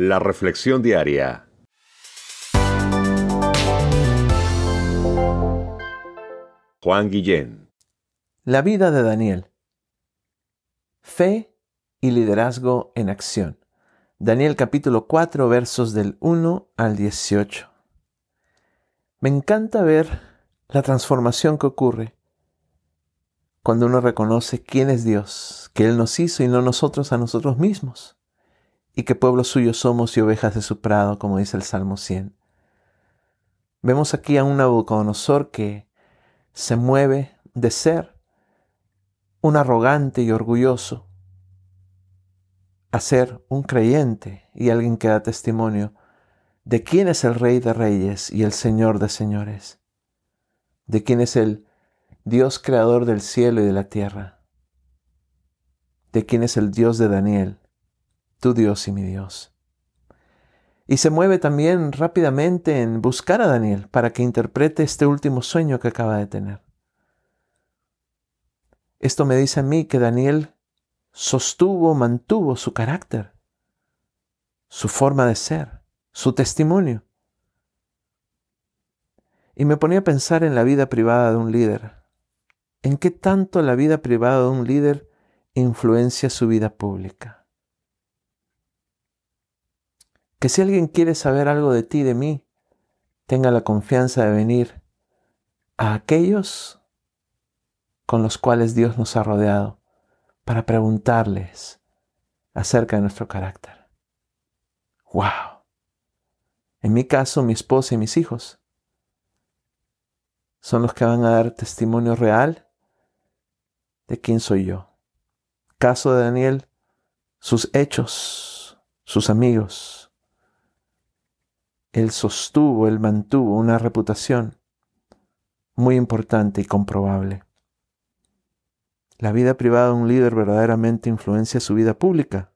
La Reflexión Diaria. Juan Guillén. La vida de Daniel. Fe y liderazgo en acción. Daniel capítulo 4 versos del 1 al 18. Me encanta ver la transformación que ocurre cuando uno reconoce quién es Dios, que Él nos hizo y no nosotros a nosotros mismos y que pueblo suyo somos y ovejas de su prado, como dice el Salmo 100. Vemos aquí a un Nabucodonosor que se mueve de ser un arrogante y orgulloso a ser un creyente y alguien que da testimonio de quién es el Rey de Reyes y el Señor de Señores, de quién es el Dios creador del cielo y de la tierra, de quién es el Dios de Daniel, tu Dios y mi Dios. Y se mueve también rápidamente en buscar a Daniel para que interprete este último sueño que acaba de tener. Esto me dice a mí que Daniel sostuvo, mantuvo su carácter, su forma de ser, su testimonio. Y me ponía a pensar en la vida privada de un líder. ¿En qué tanto la vida privada de un líder influencia su vida pública? Que si alguien quiere saber algo de ti, de mí, tenga la confianza de venir a aquellos con los cuales Dios nos ha rodeado para preguntarles acerca de nuestro carácter. ¡Wow! En mi caso, mi esposa y mis hijos son los que van a dar testimonio real de quién soy yo. Caso de Daniel, sus hechos, sus amigos, él sostuvo, él mantuvo una reputación muy importante y comprobable. La vida privada de un líder verdaderamente influencia su vida pública.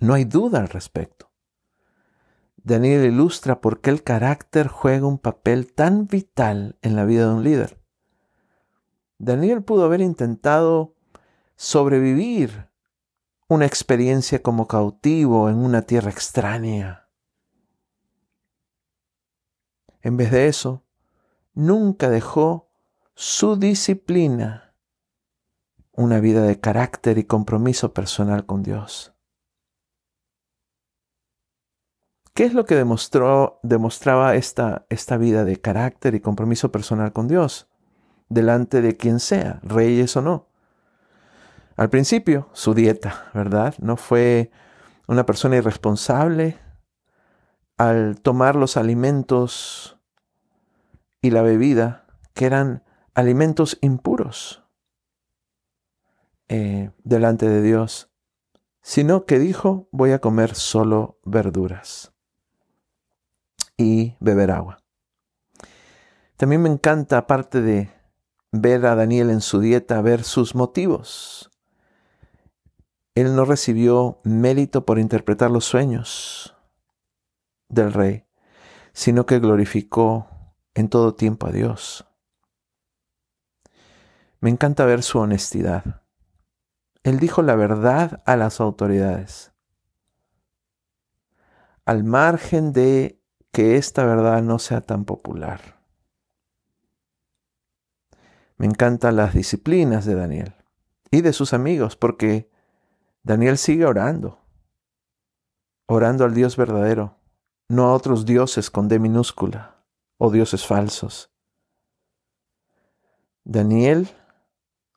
No hay duda al respecto. Daniel ilustra por qué el carácter juega un papel tan vital en la vida de un líder. Daniel pudo haber intentado sobrevivir una experiencia como cautivo en una tierra extraña en vez de eso, nunca dejó su disciplina, una vida de carácter y compromiso personal con Dios. ¿Qué es lo que demostró, demostraba esta, esta vida de carácter y compromiso personal con Dios? Delante de quien sea, reyes o no. Al principio, su dieta, ¿verdad? No fue una persona irresponsable, al tomar los alimentos y la bebida, que eran alimentos impuros eh, delante de Dios, sino que dijo, voy a comer solo verduras y beber agua. También me encanta, aparte de ver a Daniel en su dieta, ver sus motivos. Él no recibió mérito por interpretar los sueños del rey, sino que glorificó en todo tiempo a Dios. Me encanta ver su honestidad. Él dijo la verdad a las autoridades. Al margen de que esta verdad no sea tan popular. Me encantan las disciplinas de Daniel y de sus amigos, porque Daniel sigue orando, orando al Dios verdadero, no a otros dioses con D minúscula o dioses falsos. Daniel,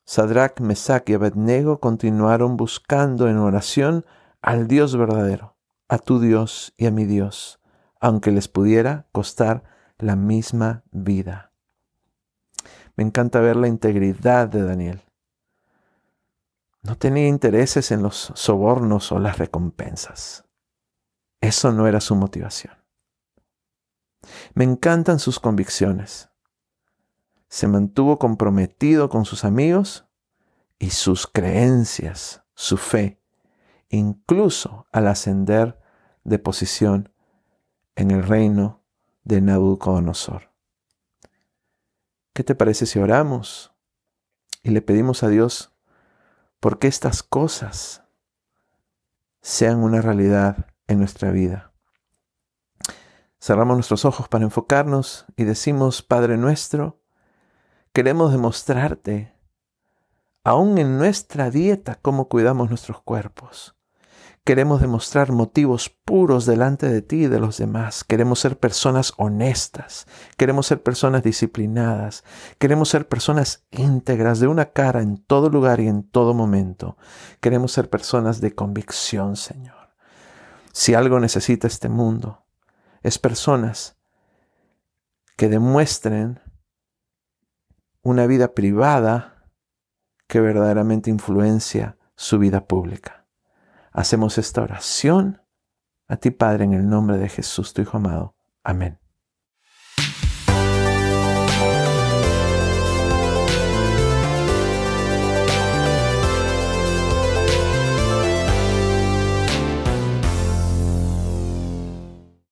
Sadrach, Mesach y Abednego continuaron buscando en oración al Dios verdadero, a tu Dios y a mi Dios, aunque les pudiera costar la misma vida. Me encanta ver la integridad de Daniel. No tenía intereses en los sobornos o las recompensas. Eso no era su motivación. Me encantan sus convicciones. Se mantuvo comprometido con sus amigos y sus creencias, su fe, incluso al ascender de posición en el reino de Nabucodonosor. ¿Qué te parece si oramos y le pedimos a Dios porque estas cosas sean una realidad en nuestra vida. Cerramos nuestros ojos para enfocarnos y decimos, Padre nuestro, queremos demostrarte, aún en nuestra dieta, cómo cuidamos nuestros cuerpos. Queremos demostrar motivos puros delante de ti y de los demás. Queremos ser personas honestas. Queremos ser personas disciplinadas. Queremos ser personas íntegras de una cara en todo lugar y en todo momento. Queremos ser personas de convicción, Señor. Si algo necesita este mundo, es personas que demuestren una vida privada que verdaderamente influencia su vida pública. Hacemos esta oración a ti, Padre, en el nombre de Jesús, tu Hijo amado. Amén.